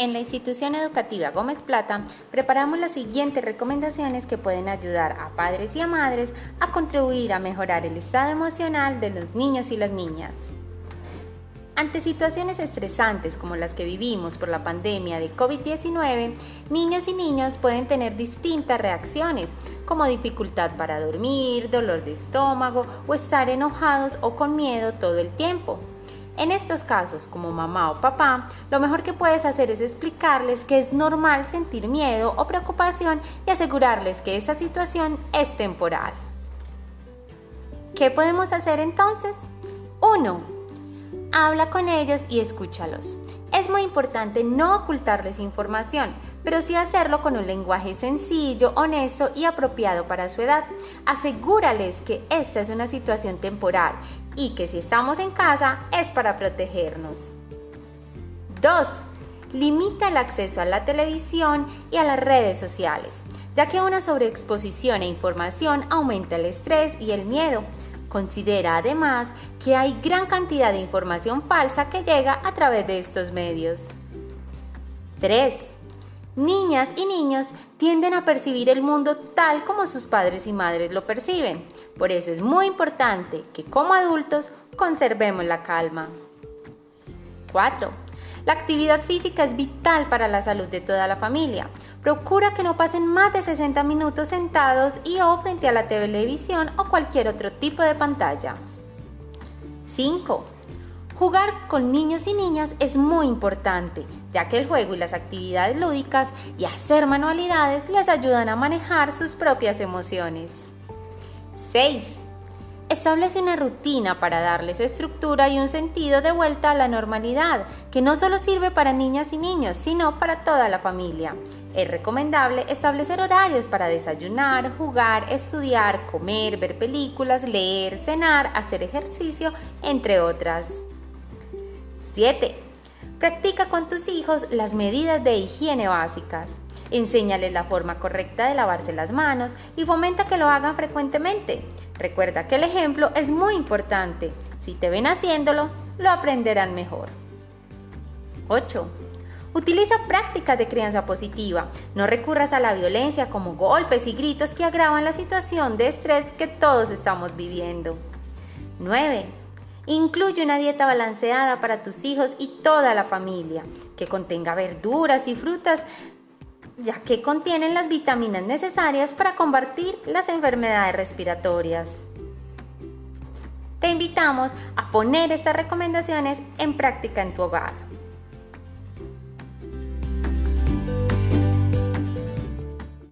En la institución educativa Gómez Plata preparamos las siguientes recomendaciones que pueden ayudar a padres y a madres a contribuir a mejorar el estado emocional de los niños y las niñas. Ante situaciones estresantes como las que vivimos por la pandemia de COVID-19, niños y niños pueden tener distintas reacciones, como dificultad para dormir, dolor de estómago o estar enojados o con miedo todo el tiempo. En estos casos, como mamá o papá, lo mejor que puedes hacer es explicarles que es normal sentir miedo o preocupación y asegurarles que esta situación es temporal. ¿Qué podemos hacer entonces? 1. Habla con ellos y escúchalos. Es muy importante no ocultarles información, pero sí hacerlo con un lenguaje sencillo, honesto y apropiado para su edad. Asegúrales que esta es una situación temporal y que si estamos en casa es para protegernos. 2. Limita el acceso a la televisión y a las redes sociales, ya que una sobreexposición e información aumenta el estrés y el miedo. Considera además que hay gran cantidad de información falsa que llega a través de estos medios. 3. Niñas y niños tienden a percibir el mundo tal como sus padres y madres lo perciben. Por eso es muy importante que como adultos conservemos la calma. 4. La actividad física es vital para la salud de toda la familia. Procura que no pasen más de 60 minutos sentados y o frente a la televisión o cualquier otro tipo de pantalla. 5. Jugar con niños y niñas es muy importante, ya que el juego y las actividades lúdicas y hacer manualidades les ayudan a manejar sus propias emociones. 6. Establece una rutina para darles estructura y un sentido de vuelta a la normalidad, que no solo sirve para niñas y niños, sino para toda la familia. Es recomendable establecer horarios para desayunar, jugar, estudiar, comer, ver películas, leer, cenar, hacer ejercicio, entre otras. 7. Practica con tus hijos las medidas de higiene básicas. Enséñales la forma correcta de lavarse las manos y fomenta que lo hagan frecuentemente. Recuerda que el ejemplo es muy importante. Si te ven haciéndolo, lo aprenderán mejor. 8. Utiliza prácticas de crianza positiva. No recurras a la violencia como golpes y gritos que agravan la situación de estrés que todos estamos viviendo. 9. Incluye una dieta balanceada para tus hijos y toda la familia, que contenga verduras y frutas, ya que contienen las vitaminas necesarias para combatir las enfermedades respiratorias. Te invitamos a poner estas recomendaciones en práctica en tu hogar.